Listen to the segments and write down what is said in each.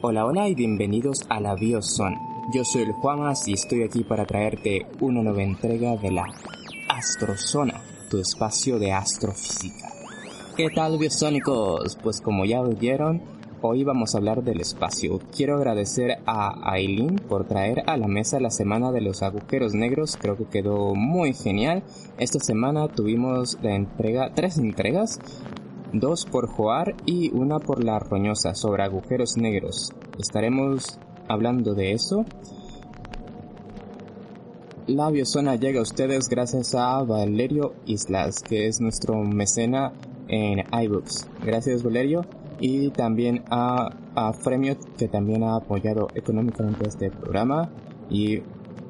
Hola, hola y bienvenidos a la Biozone. Yo soy el Juamas y estoy aquí para traerte una nueva entrega de la Astrozona, tu espacio de astrofísica. ¿Qué tal, biosónicos? Pues como ya vieron, hoy vamos a hablar del espacio. Quiero agradecer a Aileen por traer a la mesa la semana de los agujeros negros. Creo que quedó muy genial. Esta semana tuvimos la entrega, tres entregas. Dos por Joar y una por La Roñosa sobre agujeros negros. Estaremos hablando de eso. La biozona llega a ustedes gracias a Valerio Islas, que es nuestro mecena en iBooks. Gracias Valerio. Y también a, a Fremio, que también ha apoyado económicamente este programa. Y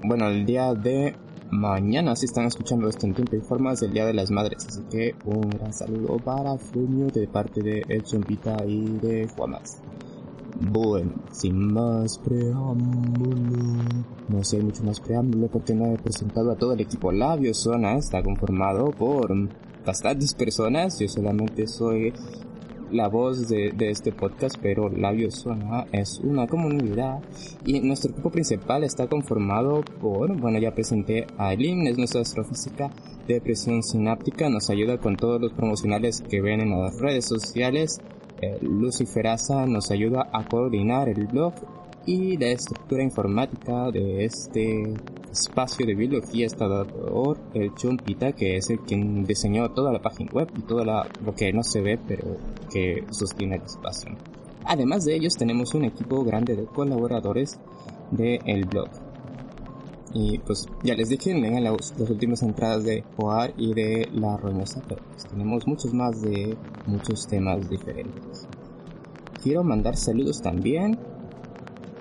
bueno, el día de mañana, si están escuchando esto en tiempo y formas, del Día de las Madres. Así que un gran saludo para Fremio de parte de El Chompita y de Juanas. Bueno, sin más preámbulo, no sé, mucho más preámbulo porque no he presentado a todo el equipo. La Biozona está conformado por bastantes personas, yo solamente soy la voz de, de este podcast, pero La Biozona es una comunidad y nuestro equipo principal está conformado por, bueno, ya presenté a Eileen, es nuestra astrofísica de presión sináptica, nos ayuda con todos los promocionales que ven en las redes sociales eh, Luciferaza nos ayuda a coordinar el blog y la estructura informática de este espacio de biología está por el Chumpita, que es el quien diseñó toda la página web y todo lo que no se ve, pero que sostiene espacio. Además de ellos, tenemos un equipo grande de colaboradores del blog. Y pues ya les dije, lean las, las últimas entradas de Joar y de La Roñosa, pero pues tenemos muchos más de muchos temas diferentes. Quiero mandar saludos también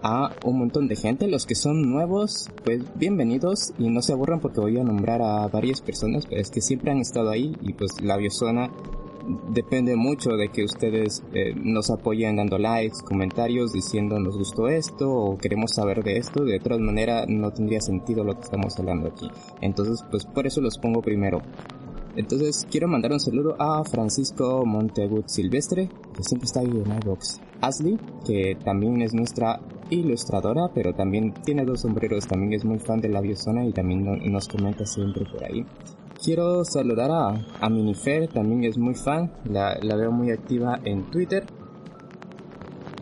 a un montón de gente. Los que son nuevos, pues bienvenidos y no se aburran porque voy a nombrar a varias personas, pero es que siempre han estado ahí y pues la biozona depende mucho de que ustedes eh, nos apoyen dando likes, comentarios, diciendo nos gustó esto o queremos saber de esto. De otra manera no tendría sentido lo que estamos hablando aquí. Entonces, pues por eso los pongo primero. Entonces quiero mandar un saludo a Francisco Montegut Silvestre, que siempre está ahí en iBox. Ashley, que también es nuestra ilustradora, pero también tiene dos sombreros, también es muy fan de la biozona y también nos comenta siempre por ahí. Quiero saludar a, a Minifer, también es muy fan, la, la veo muy activa en Twitter.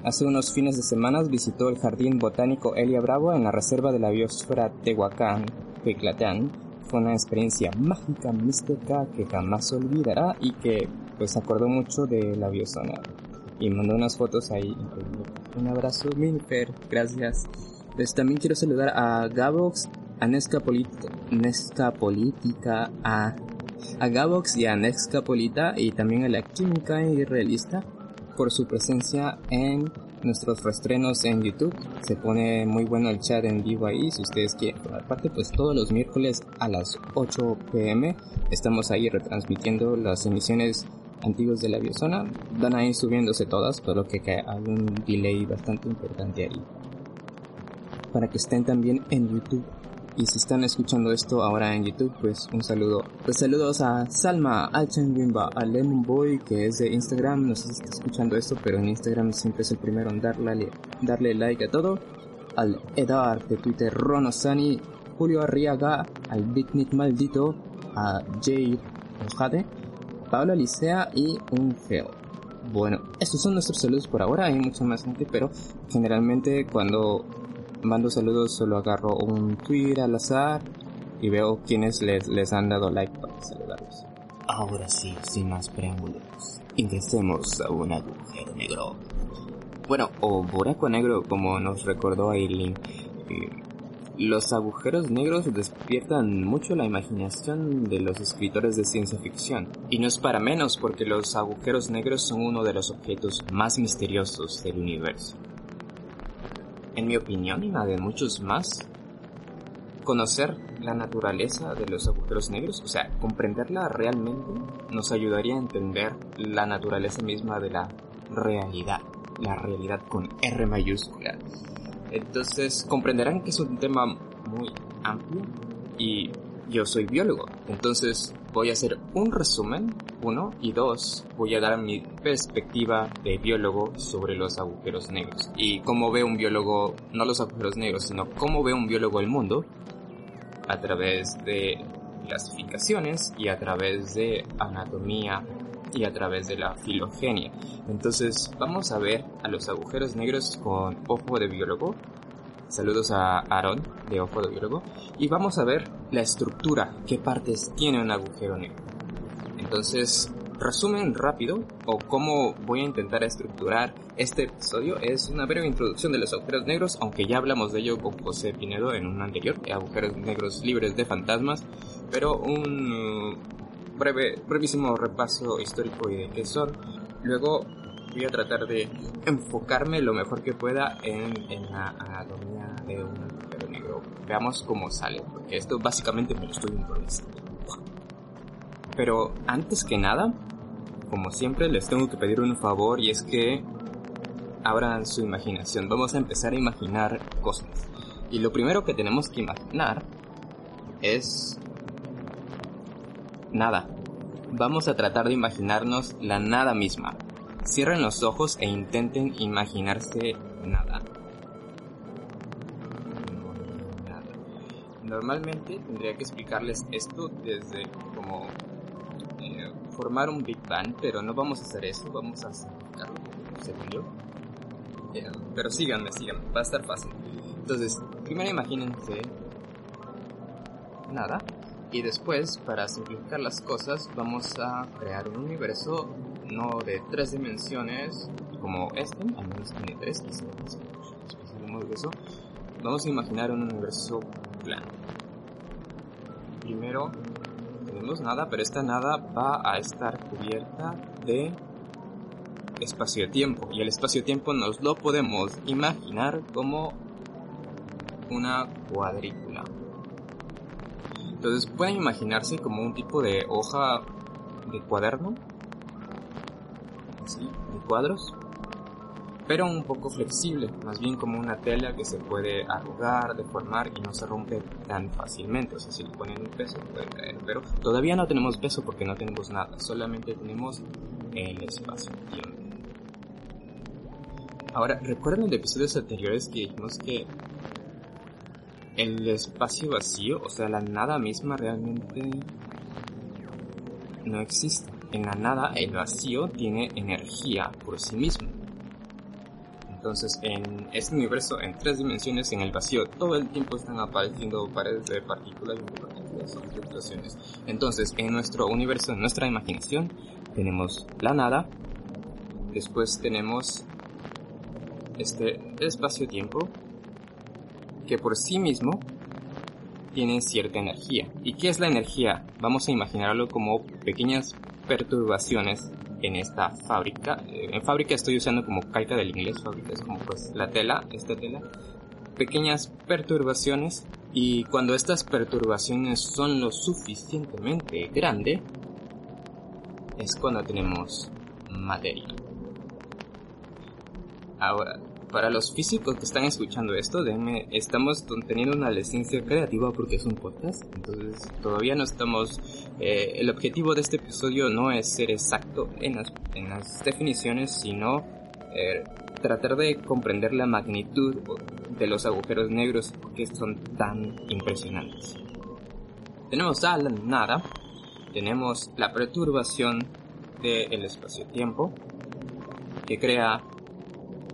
Hace unos fines de semana visitó el Jardín Botánico Elia Bravo en la reserva de la biosfera Tehuacán, Teclatán. Fue una experiencia mágica, mística que jamás olvidará y que pues acordó mucho de la biozona. Y mandó unas fotos ahí. Un abrazo, Minifer, gracias. Pues también quiero saludar a Gabox a Nesca, Política, a, a Gabox y a Nesca Polita y también a la Química Irrealista por su presencia en nuestros restrenos en YouTube. Se pone muy bueno el chat en vivo ahí. Si ustedes quieren formar parte, pues todos los miércoles a las 8 pm estamos ahí retransmitiendo las emisiones antiguas de la biozona. Van ahí subiéndose todas, por lo que hay un delay bastante importante ahí. Para que estén también en YouTube y si están escuchando esto ahora en YouTube, pues un saludo. Pues saludos a Salma, a Wimba, a Lemon Boy, que es de Instagram. No sé si está escuchando esto, pero en Instagram siempre es el primero en darle, darle like a todo. Al Edar de Twitter, Ronosani, Julio Arriaga, al Big Nick Maldito, a Jade Jade, Pablo Licea y un Geo. Bueno, estos son nuestros saludos por ahora. Hay mucha más gente, pero generalmente cuando mando saludos, solo agarro un tweet al azar y veo quienes les, les han dado like para saludarlos. Ahora sí, sin más preámbulos, ingresemos a un agujero negro. Bueno, o buraco negro, como nos recordó Aileen. Los agujeros negros despiertan mucho la imaginación de los escritores de ciencia ficción, y no es para menos porque los agujeros negros son uno de los objetos más misteriosos del universo. En mi opinión y la de muchos más, conocer la naturaleza de los agujeros negros, o sea, comprenderla realmente, nos ayudaría a entender la naturaleza misma de la realidad, la realidad con R mayúscula. Entonces comprenderán que es un tema muy amplio y yo soy biólogo, entonces voy a hacer un resumen, uno, y dos, voy a dar mi perspectiva de biólogo sobre los agujeros negros. Y cómo ve un biólogo, no los agujeros negros, sino cómo ve un biólogo el mundo a través de clasificaciones y a través de anatomía y a través de la filogenia. Entonces vamos a ver a los agujeros negros con ojo de biólogo. Saludos a Aaron de ojo de biólogo. Y vamos a ver la estructura, qué partes tiene un agujero negro. Entonces, resumen rápido o cómo voy a intentar estructurar este episodio es una breve introducción de los agujeros negros, aunque ya hablamos de ello con José Pinedo en un anterior, agujeros negros libres de fantasmas, pero un breve, brevísimo repaso histórico y de qué son. Luego voy a tratar de enfocarme lo mejor que pueda en, la anatomía Veamos cómo sale, porque esto básicamente me lo estoy improvisando. Pero antes que nada, como siempre, les tengo que pedir un favor y es que abran su imaginación. Vamos a empezar a imaginar cosas. Y lo primero que tenemos que imaginar es nada. Vamos a tratar de imaginarnos la nada misma. Cierren los ojos e intenten imaginarse nada. Normalmente tendría que explicarles esto desde como eh, formar un Big Bang, pero no vamos a hacer eso, vamos a simplificarlo, según yo. Eh, pero síganme, síganme, va a estar fácil. Entonces, primero imagínense nada, y después, para simplificar las cosas, vamos a crear un universo no de tres dimensiones como este, al menos tiene tres, después de eso, vamos a imaginar un universo Primero, tenemos nada, pero esta nada va a estar cubierta de espacio-tiempo. Y el espacio-tiempo nos lo podemos imaginar como una cuadrícula. Entonces pueden imaginarse como un tipo de hoja de cuaderno, así, de cuadros, pero un poco flexible, más bien como una tela que se puede arrugar, deformar y no se rompe tan fácilmente. O sea, si le ponen un peso puede caer, pero todavía no tenemos peso porque no tenemos nada, solamente tenemos el espacio-tiempo. Ahora, ¿recuerdan de episodios anteriores que dijimos que el espacio vacío, o sea, la nada misma realmente no existe. En la nada, el vacío tiene energía por sí mismo. Entonces, en este universo, en tres dimensiones, en el vacío, todo el tiempo están apareciendo paredes de partículas y fluctuaciones. Entonces, en nuestro universo, en nuestra imaginación, tenemos la nada, después tenemos este espacio-tiempo, que por sí mismo tiene cierta energía. ¿Y qué es la energía? Vamos a imaginarlo como pequeñas perturbaciones en esta fábrica. Eh, en fábrica estoy usando como calca del inglés, fábrica es como pues la tela, esta tela. Pequeñas perturbaciones y cuando estas perturbaciones son lo suficientemente grande es cuando tenemos materia. Ahora, para los físicos que están escuchando esto, déjenme, estamos teniendo una licencia creativa porque es un podcast, entonces todavía no estamos, eh, el objetivo de este episodio no es ser exacto en las, en las definiciones, sino eh, tratar de comprender la magnitud de los agujeros negros que son tan impresionantes. Tenemos a la nada, tenemos la perturbación del espacio-tiempo, que crea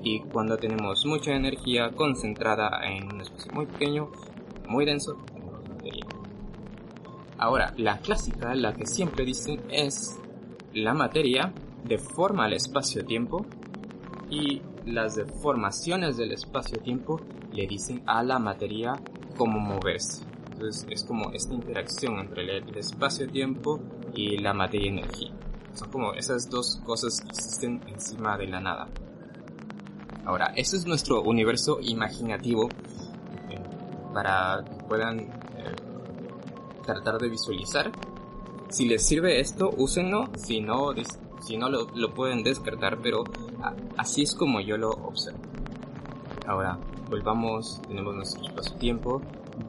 y cuando tenemos mucha energía concentrada en un espacio muy pequeño, muy denso, tenemos materia. Ahora, la clásica, la que siempre dicen es la materia deforma el espacio-tiempo y las deformaciones del espacio-tiempo le dicen a la materia cómo moverse. Entonces es como esta interacción entre el espacio-tiempo y la materia-energía. Son como esas dos cosas que existen encima de la nada. Ahora, ese es nuestro universo imaginativo eh, para que puedan eh, tratar de visualizar. Si les sirve esto, úsenlo. Si no, si no lo, lo pueden descartar, pero así es como yo lo observo. Ahora, volvamos, tenemos nuestro espacio-tiempo,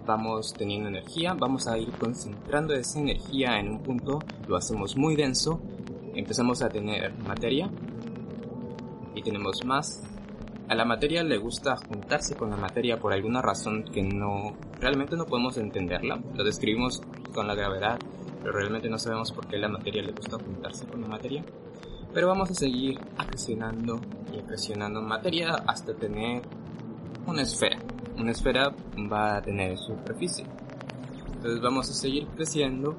vamos teniendo energía, vamos a ir concentrando esa energía en un punto, lo hacemos muy denso, empezamos a tener materia y tenemos más. A la materia le gusta juntarse con la materia por alguna razón que no realmente no podemos entenderla. Lo describimos con la gravedad, pero realmente no sabemos por qué la materia le gusta juntarse con la materia. Pero vamos a seguir acrecionando y acrecionando materia hasta tener una esfera. Una esfera va a tener superficie. Entonces vamos a seguir creciendo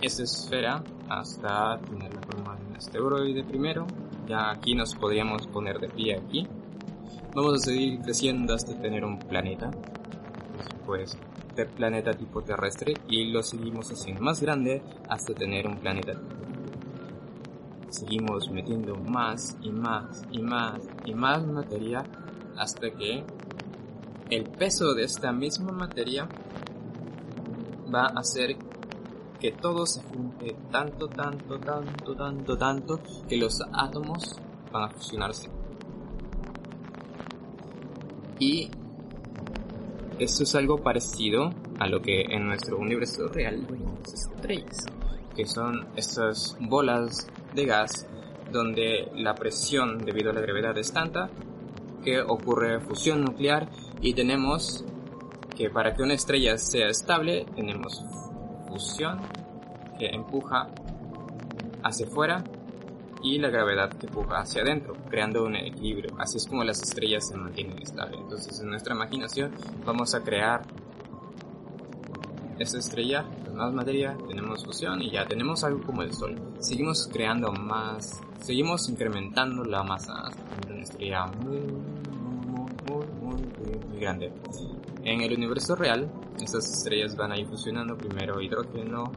esa esfera hasta tener la forma de un asteroide primero. Ya aquí nos podríamos poner de pie aquí. Vamos a seguir creciendo hasta tener un planeta. De planeta tipo terrestre y lo seguimos haciendo más grande hasta tener un planeta seguimos metiendo más y más y más y más materia hasta que el peso de esta misma materia va a hacer que todo se junte tanto, tanto, tanto, tanto, tanto que los átomos van a fusionarse. Y esto es algo parecido a lo que en nuestro universo real llamamos estrellas, que son estas bolas de gas donde la presión debido a la gravedad es tanta que ocurre fusión nuclear y tenemos que para que una estrella sea estable tenemos fusión que empuja hacia afuera y la gravedad que empuja hacia adentro, creando un equilibrio. Así es como las estrellas se mantienen estables. Entonces en nuestra imaginación vamos a crear esa estrella, con más materia, tenemos fusión y ya tenemos algo como el Sol. Seguimos creando más, seguimos incrementando la masa hasta una estrella muy, muy, muy, muy, grande. En el universo real, esas estrellas van a ir fusionando primero hidrógeno,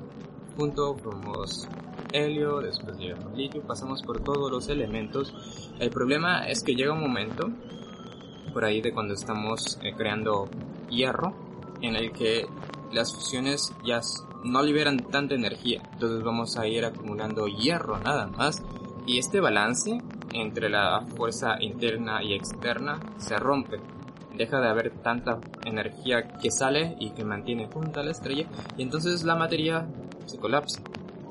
junto formamos helio, después llegamos litio, pasamos por todos los elementos. El problema es que llega un momento, por ahí de cuando estamos eh, creando hierro, en el que las fusiones ya no liberan tanta energía, entonces vamos a ir acumulando hierro nada más y este balance entre la fuerza interna y externa se rompe. Deja de haber tanta energía que sale y que mantiene junta a la estrella y entonces la materia se colapsa.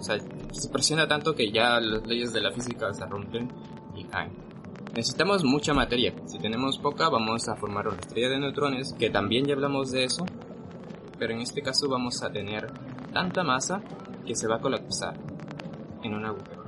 O sea, se presiona tanto que ya las leyes de la física se rompen y caen. Necesitamos mucha materia. Si tenemos poca, vamos a formar una estrella de neutrones, que también ya hablamos de eso, pero en este caso vamos a tener tanta masa que se va a colapsar en un agujero.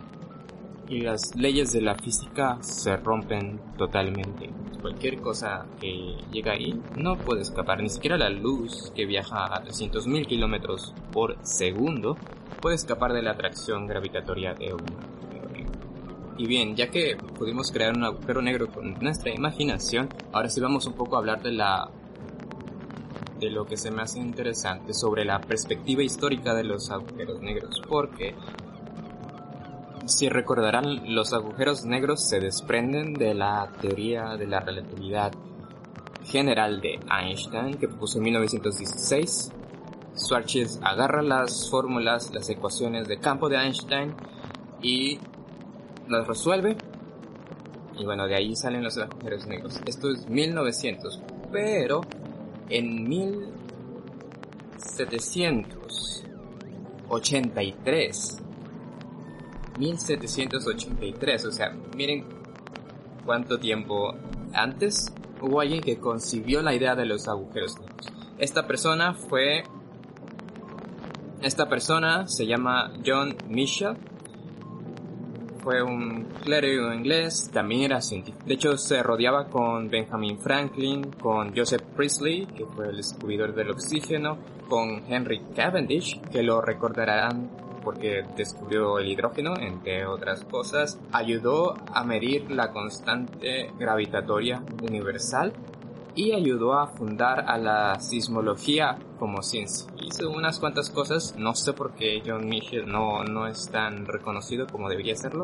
Y las leyes de la física se rompen totalmente. Cualquier cosa que llega ahí no puede escapar, ni siquiera la luz que viaja a 300.000 kilómetros por segundo puede escapar de la atracción gravitatoria de un agujero negro. Y bien, ya que pudimos crear un agujero negro con nuestra imaginación, ahora sí vamos un poco a hablar de la de lo que se me hace interesante sobre la perspectiva histórica de los agujeros negros, porque si recordarán, los agujeros negros se desprenden de la teoría de la relatividad general de Einstein que propuso en 1916. Schwarzschild agarra las fórmulas, las ecuaciones de campo de Einstein y las resuelve. Y bueno, de ahí salen los agujeros negros. Esto es 1900, pero en 1783. 1783, o sea, miren cuánto tiempo antes hubo alguien que concibió la idea de los agujeros negros. Esta persona fue... Esta persona se llama John Michell fue un clérigo inglés, también era científico. De hecho, se rodeaba con Benjamin Franklin, con Joseph Priestley, que fue el descubridor del oxígeno, con Henry Cavendish, que lo recordarán porque descubrió el hidrógeno, entre otras cosas. Ayudó a medir la constante gravitatoria universal y ayudó a fundar a la sismología como ciencia. Hizo unas cuantas cosas, no sé por qué John Michel no, no es tan reconocido como debería serlo,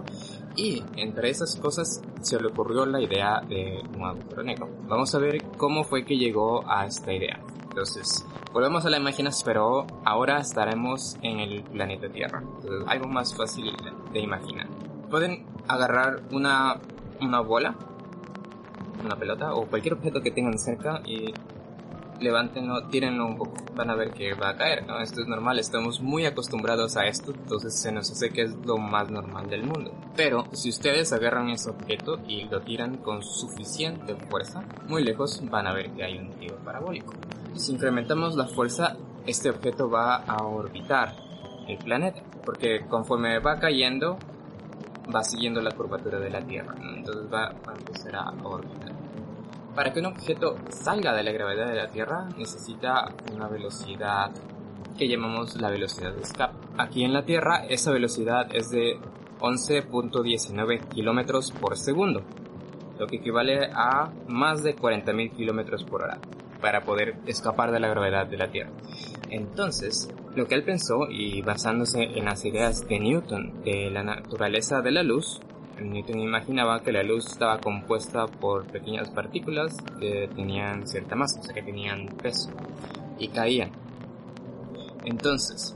y entre esas cosas se le ocurrió la idea de un agujero negro. Vamos a ver cómo fue que llegó a esta idea. Entonces, volvemos a la imaginación, pero ahora estaremos en el planeta Tierra. Entonces, algo más fácil de imaginar. Pueden agarrar una, una bola, una pelota o cualquier objeto que tengan cerca y levántenlo, tírenlo un poco, van a ver que va a caer, ¿no? Esto es normal, estamos muy acostumbrados a esto, entonces se nos hace que es lo más normal del mundo. Pero si ustedes agarran ese objeto y lo tiran con suficiente fuerza, muy lejos van a ver que hay un tiro parabólico. Si incrementamos la fuerza, este objeto va a orbitar el planeta, porque conforme va cayendo, va siguiendo la curvatura de la Tierra, entonces va a empezar a orbitar. Para que un objeto salga de la gravedad de la Tierra necesita una velocidad que llamamos la velocidad de escape. Aquí en la Tierra esa velocidad es de 11.19 kilómetros por segundo, lo que equivale a más de 40.000 kilómetros por hora para poder escapar de la gravedad de la Tierra. Entonces, lo que él pensó, y basándose en las ideas de Newton de la naturaleza de la luz, Newton imaginaba que la luz estaba compuesta por pequeñas partículas que tenían cierta masa, o sea, que tenían peso, y caían. Entonces,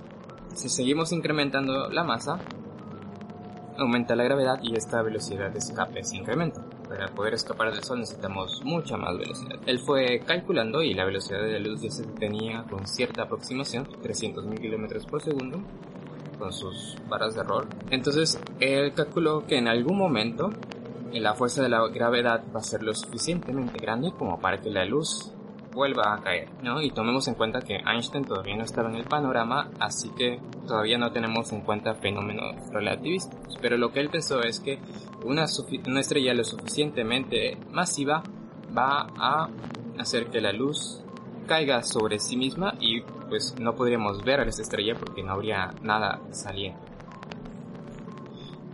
si seguimos incrementando la masa, aumenta la gravedad y esta velocidad de escape se incrementa. Para poder escapar del Sol necesitamos mucha más velocidad. Él fue calculando y la velocidad de la luz ya se tenía con cierta aproximación, 300.000 km por segundo, con sus barras de error. Entonces, él calculó que en algún momento la fuerza de la gravedad va a ser lo suficientemente grande como para que la luz vuelva a caer, ¿no? Y tomemos en cuenta que Einstein todavía no estaba en el panorama, así que todavía no tenemos en cuenta fenómenos relativistas. Pero lo que él pensó es que una, estrella lo suficientemente masiva va a hacer que la luz caiga sobre sí misma y pues no podríamos ver a esa estrella porque no habría nada saliendo.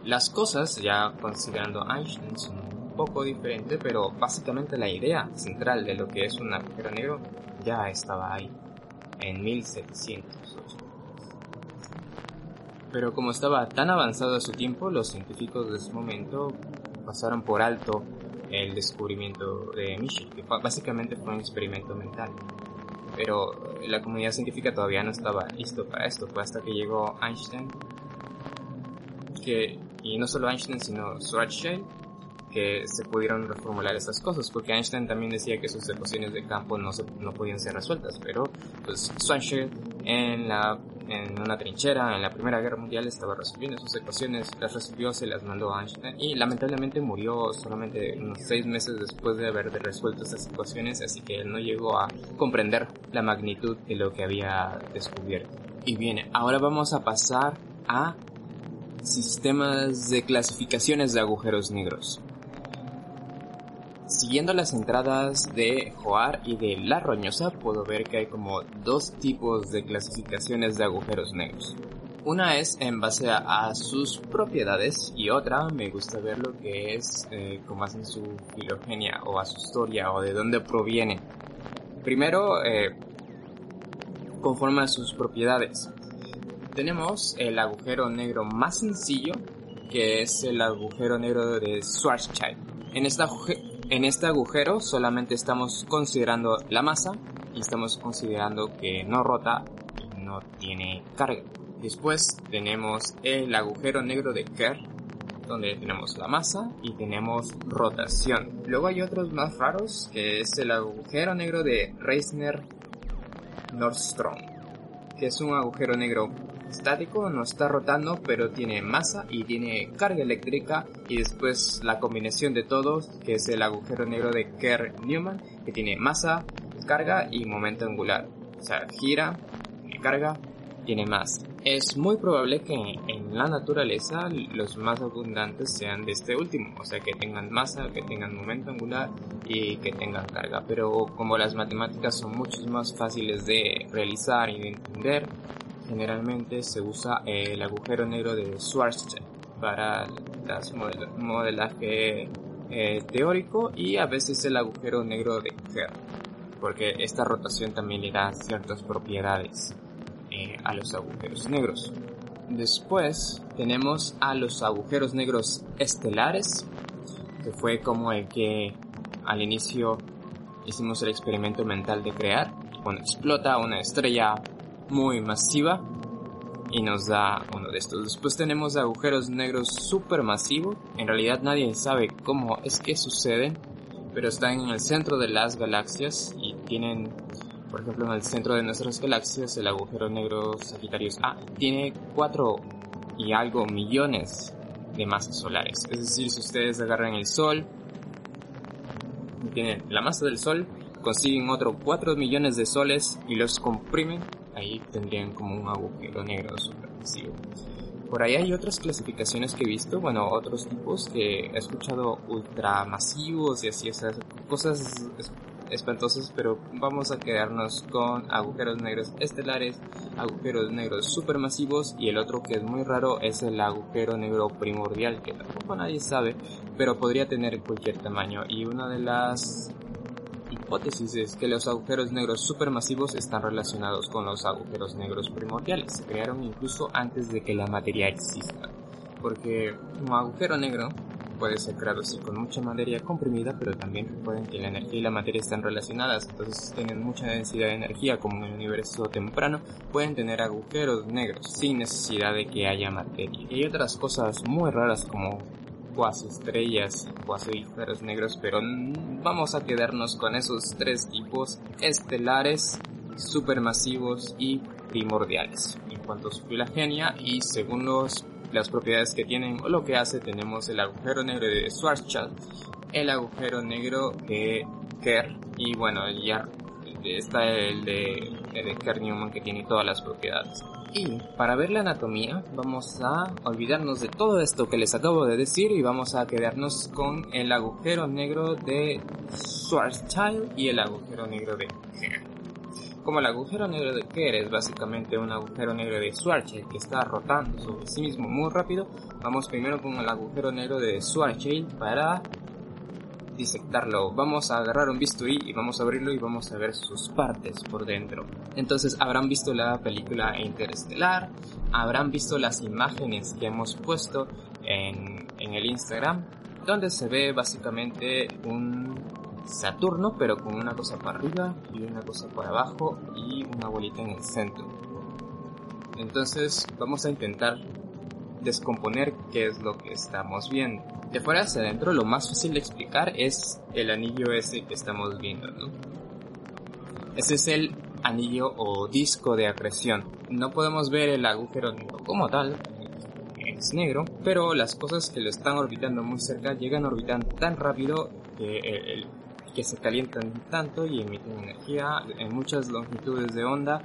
Las cosas, ya considerando Einstein, son poco diferente, pero básicamente la idea central de lo que es un agujero negro ya estaba ahí, en 1708. Pero como estaba tan avanzado a su tiempo, los científicos de ese momento pasaron por alto el descubrimiento de Michel, que básicamente fue un experimento mental. Pero la comunidad científica todavía no estaba listo para esto, fue hasta que llegó Einstein, que, y no solo Einstein, sino Schwarzschild, que se pudieron reformular esas cosas, porque Einstein también decía que sus ecuaciones de campo no, se, no podían ser resueltas, pero pues Schwarzschild en, la, en una trinchera en la Primera Guerra Mundial estaba resolviendo sus ecuaciones, las resolvió, se las mandó a Einstein y lamentablemente murió solamente unos seis meses después de haber resuelto esas ecuaciones, así que él no llegó a comprender la magnitud de lo que había descubierto. Y bien, ahora vamos a pasar a sistemas de clasificaciones de agujeros negros. Siguiendo las entradas de Joar y de La Roñosa, puedo ver que hay como dos tipos de clasificaciones de agujeros negros. Una es en base a, sus propiedades y otra me gusta ver lo que es eh, como hacen su filogenia o a su historia o de dónde proviene. Primero, eh, conforme a sus propiedades. Tenemos el agujero negro más sencillo, que es el agujero negro de Schwarzschild. En esta en este agujero solamente estamos considerando la masa y estamos considerando que no rota y no tiene carga. Después tenemos el agujero negro de Kerr, donde tenemos la masa y tenemos rotación. Luego hay otros más raros, que es el agujero negro de Reisner Nordstrom, que es un agujero negro estático, no está rotando, pero tiene masa y tiene carga eléctrica y después la combinación de todos, que es el agujero negro de Kerr-Newman, que tiene masa, carga y momento angular. O sea, gira, carga, tiene masa. Es muy probable que en la naturaleza los más abundantes sean de este último, o sea que tengan masa, que tengan momento angular y que tengan carga. Pero como las matemáticas son mucho más fáciles de realizar y de entender, generalmente se usa el agujero negro de Schwarzschild para las modelaje eh, teórico y a veces el agujero negro de Kerr, porque esta rotación también le da ciertas propiedades eh, a los agujeros negros. Después tenemos a los agujeros negros estelares, que fue como el que al inicio hicimos el experimento mental de crear. Cuando explota una estrella muy masiva y nos da uno de estos. Después tenemos agujeros negros supermasivos. En realidad nadie sabe cómo es que suceden, pero están en el centro de las galaxias y tienen, por ejemplo, en el centro de nuestras galaxias, el agujero negro Sagitarius A tiene 4 y algo millones de masas solares. Es decir, si ustedes agarran el Sol, tienen la masa del Sol, consiguen otro 4 millones de soles y los comprimen, ahí tendrían como un agujero negro supermasivo. Por ahí hay otras clasificaciones que he visto, bueno, otros tipos que he escuchado ultramasivos y así, esas cosas espantosas, pero vamos a quedarnos con agujeros negros estelares, agujeros negros supermasivos y el otro que es muy raro es el agujero negro primordial, que tampoco nadie sabe, pero podría tener cualquier tamaño. Y una de las hipótesis es que los agujeros negros supermasivos están relacionados con los agujeros negros primordiales. Se crearon incluso antes de que la materia exista. Porque un agujero negro puede ser creado así con mucha materia comprimida, pero también pueden que la energía y la materia están relacionadas. Entonces, tienen mucha densidad de energía, como en el universo temprano, pueden tener agujeros negros sin necesidad de que haya materia. Y hay otras cosas muy raras como cuasi estrellas y cuasi agujeros negros, pero vamos a quedarnos con esos tres tipos estelares, supermasivos y primordiales. En cuanto a su filogenia y según los, las propiedades que tienen o lo que hace, tenemos el agujero negro de Schwarzschild, el agujero negro de Kerr y bueno, ya está el de, el de Kerr Newman que tiene todas las propiedades. Y para ver la anatomía vamos a olvidarnos de todo esto que les acabo de decir y vamos a quedarnos con el agujero negro de Schwarzschild y el agujero negro de Kerr. Como el agujero negro de Kerr es básicamente un agujero negro de Schwarzschild que está rotando sobre sí mismo muy rápido, vamos primero con el agujero negro de Schwarzschild para disectarlo. Vamos a agarrar un bisturí y vamos a abrirlo y vamos a ver sus partes por dentro. Entonces habrán visto la película Interestelar, habrán visto las imágenes que hemos puesto en, en el Instagram, donde se ve básicamente un Saturno, pero con una cosa para arriba y una cosa para abajo y una bolita en el centro. Entonces vamos a intentar descomponer qué es lo que estamos viendo. De fuera hacia adentro lo más fácil de explicar es el anillo ese que estamos viendo, ¿no? Ese es el anillo o disco de acreción. No podemos ver el agujero negro como tal, es negro, pero las cosas que lo están orbitando muy cerca llegan a orbitar tan rápido que, que se calientan tanto y emiten energía en muchas longitudes de onda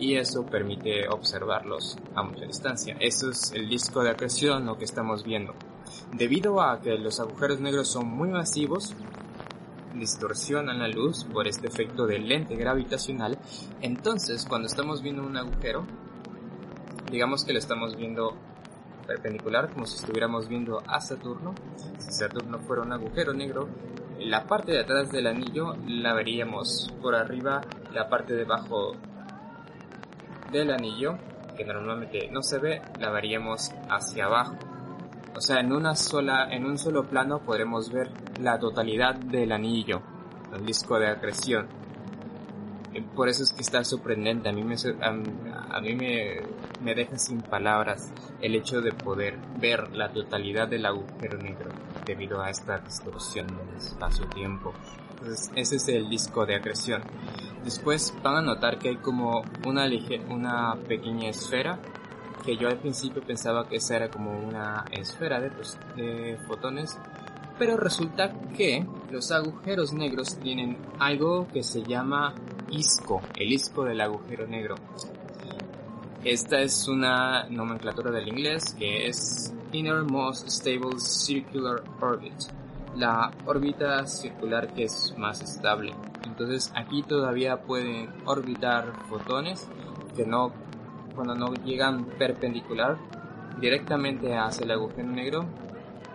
y eso permite observarlos a mucha distancia. Eso es el disco de acreción lo que estamos viendo. Debido a que los agujeros negros son muy masivos, distorsionan la luz por este efecto de lente gravitacional, entonces cuando estamos viendo un agujero, digamos que lo estamos viendo perpendicular como si estuviéramos viendo a Saturno, si Saturno fuera un agujero negro, la parte de atrás del anillo la veríamos por arriba, la parte de abajo del anillo, que normalmente no se ve, la veríamos hacia abajo. O sea, en una sola, en un solo plano podremos ver la totalidad del anillo, el disco de acreción. Eh, por eso es que está sorprendente, a mí me, a, mí me, me deja sin palabras el hecho de poder ver la totalidad del agujero negro debido a esta distorsión del espacio-tiempo. Entonces, ese es el disco de acreción. Después van a notar que hay como una, una pequeña esfera que yo al principio pensaba que esa era como una esfera de, de fotones, pero resulta que los agujeros negros tienen algo que se llama isco, el isco del agujero negro. Esta es una nomenclatura del inglés que es Innermost Stable Circular Orbit, la órbita circular que es más estable. Entonces aquí todavía pueden orbitar fotones que no cuando no llegan perpendicular directamente hacia el agujero negro,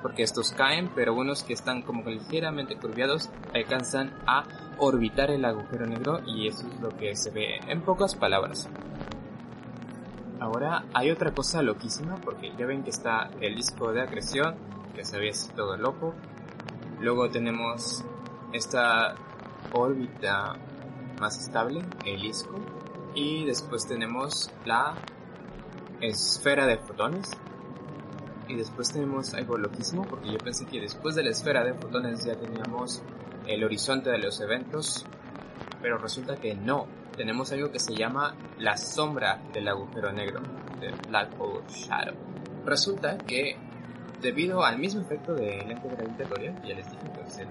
porque estos caen, pero unos que están como ligeramente curviados alcanzan a orbitar el agujero negro y eso es lo que se ve en pocas palabras. Ahora hay otra cosa loquísima porque ya ven que está el disco de acreción, que se ve todo loco. Luego tenemos esta órbita más estable, el disco. Y después tenemos la esfera de fotones. Y después tenemos algo loquísimo porque yo pensé que después de la esfera de fotones ya teníamos el horizonte de los eventos. Pero resulta que no, tenemos algo que se llama la sombra del agujero negro, del Black Hole Shadow. Resulta que debido al mismo efecto de lente gravitatoria, ya les dije que se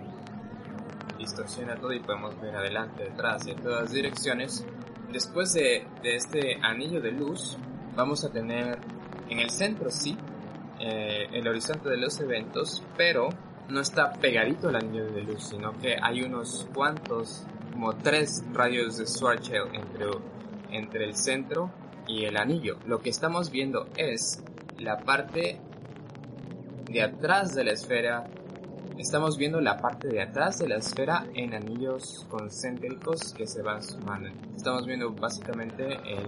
distorsiona todo y podemos ver adelante, detrás y en todas direcciones, después de, de este anillo de luz vamos a tener en el centro sí eh, el horizonte de los eventos, pero no está pegadito al anillo de luz, sino que hay unos cuantos como tres radios de Schwarzschild entre, entre el centro y el anillo. Lo que estamos viendo es la parte de atrás de la esfera. Estamos viendo la parte de atrás de la esfera en anillos concéntricos que se van sumando. Estamos viendo básicamente el,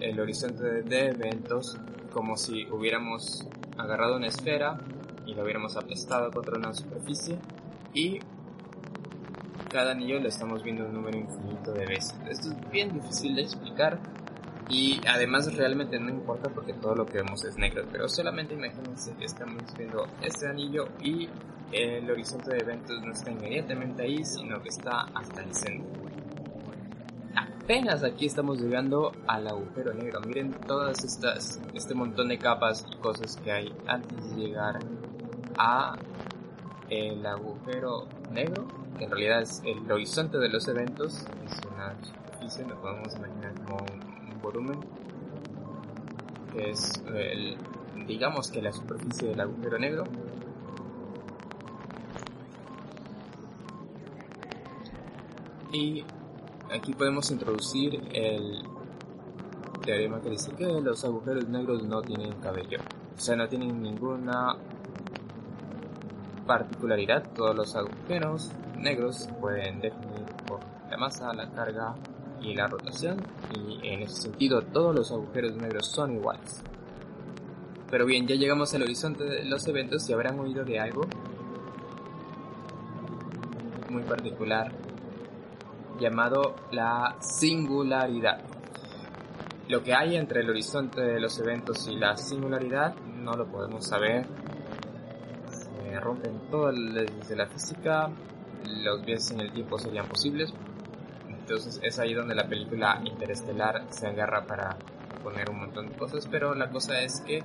el horizonte de eventos como si hubiéramos agarrado una esfera y lo hubiéramos aplastado contra una superficie y cada anillo lo estamos viendo un número infinito de veces. Esto es bien difícil de explicar y además realmente no importa porque todo lo que vemos es negro, pero solamente imagínense que estamos viendo este anillo y el horizonte de eventos no está inmediatamente ahí, sino que está hasta el centro. Apenas aquí estamos llegando al agujero negro. Miren todas estas, este montón de capas y cosas que hay antes de llegar a el agujero negro en realidad es el horizonte de los eventos, es una superficie, lo podemos imaginar como un, volumen, que es el, digamos que la superficie del agujero negro. Y aquí podemos introducir el teorema que dice que los agujeros negros no tienen cabello, o sea, no tienen ninguna particularidad, todos los agujeros negros pueden definir por la masa, la carga y la rotación, y en ese sentido todos los agujeros negros son iguales. Pero bien, ya llegamos al horizonte de los eventos y habrán oído de algo muy particular llamado la singularidad. Lo que hay entre el horizonte de los eventos y la singularidad no lo podemos saber. Se rompen todas las de la física, los viajes en el tiempo serían posibles. Entonces es ahí donde la película Interestelar se agarra para poner un montón de cosas, pero la cosa es que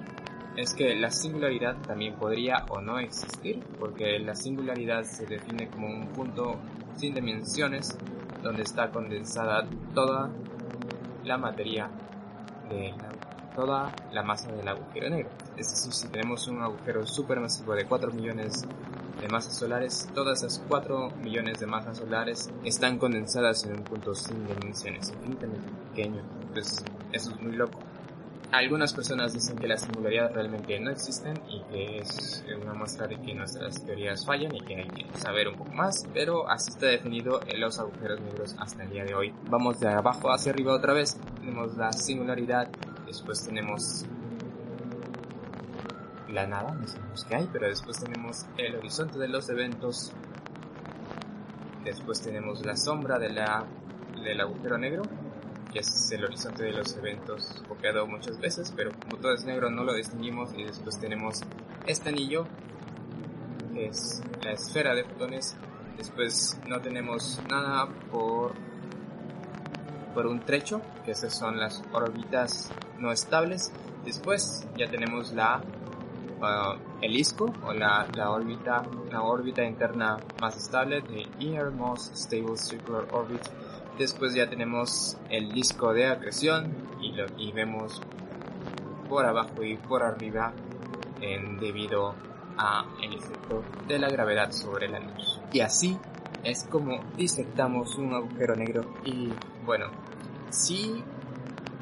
es que la singularidad también podría o no existir, porque la singularidad se define como un punto sin dimensiones donde está condensada toda la materia de toda la masa del agujero negro. Es decir, si tenemos un agujero supermasivo de 4 millones de masas solares, todas esas 4 millones de masas solares están condensadas en un punto sin dimensiones, infinitamente pequeño. Pues eso es muy loco. Algunas personas dicen que las singularidades realmente no existen y que es una muestra de que nuestras teorías fallan y que hay que saber un poco más, pero así está definido en los agujeros negros hasta el día de hoy. Vamos de abajo hacia arriba otra vez, tenemos la singularidad, después tenemos la nada, no sabemos qué hay, pero después tenemos el horizonte de los eventos, después tenemos la sombra de la, del agujero negro, que es el horizonte de los eventos copiado muchas veces, pero como todo es negro no lo distinguimos. Y después tenemos este anillo, que es la esfera de fotones, después no tenemos nada por por un trecho, que esas son las órbitas no estables. Después ya tenemos la el ISCO o la, la, órbita, la órbita interna más estable de Innermost Stable Circular Orbit. Después ya tenemos el disco de acreción y, lo, y vemos por abajo y por arriba en, debido a el efecto de la gravedad sobre la luz. Y así es como disectamos un agujero negro y bueno, si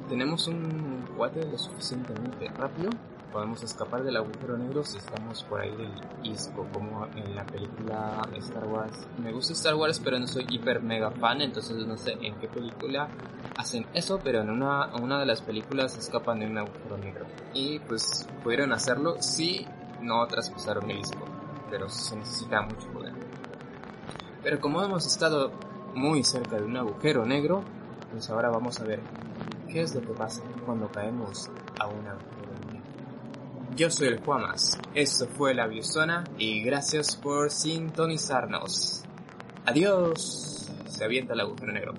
tenemos un cuate lo suficientemente rápido podemos escapar del agujero negro si estamos por ahí del isco, como en la película Star Wars. Me gusta Star Wars, pero no soy hiper mega fan, entonces no sé en qué película hacen eso, pero en una, una de las películas escapan de un agujero negro. Y pues pudieron hacerlo si no traspasaron el isco, pero se necesita mucho poder. Pero como hemos estado muy cerca de un agujero negro, pues ahora vamos a ver qué es lo que pasa cuando caemos a un agujero. Yo soy el Juamas, esto fue la Biosona y gracias por sintonizarnos. Adiós. Se avienta el agujero negro.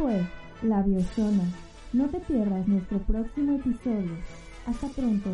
Fue La. No te pierdas nuestro próximo episodio. Hasta pronto.